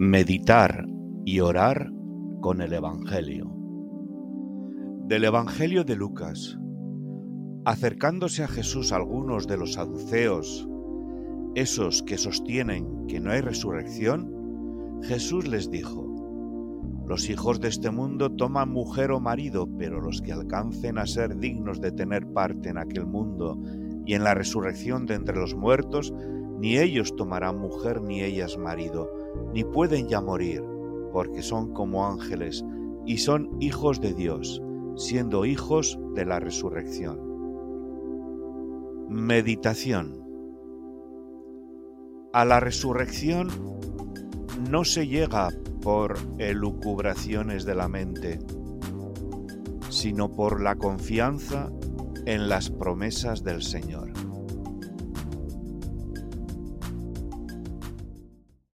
Meditar y orar con el Evangelio. Del Evangelio de Lucas. Acercándose a Jesús algunos de los saduceos, esos que sostienen que no hay resurrección, Jesús les dijo, Los hijos de este mundo toman mujer o marido, pero los que alcancen a ser dignos de tener parte en aquel mundo y en la resurrección de entre los muertos, ni ellos tomarán mujer ni ellas marido, ni pueden ya morir, porque son como ángeles y son hijos de Dios, siendo hijos de la resurrección. Meditación A la resurrección no se llega por elucubraciones de la mente, sino por la confianza en las promesas del Señor.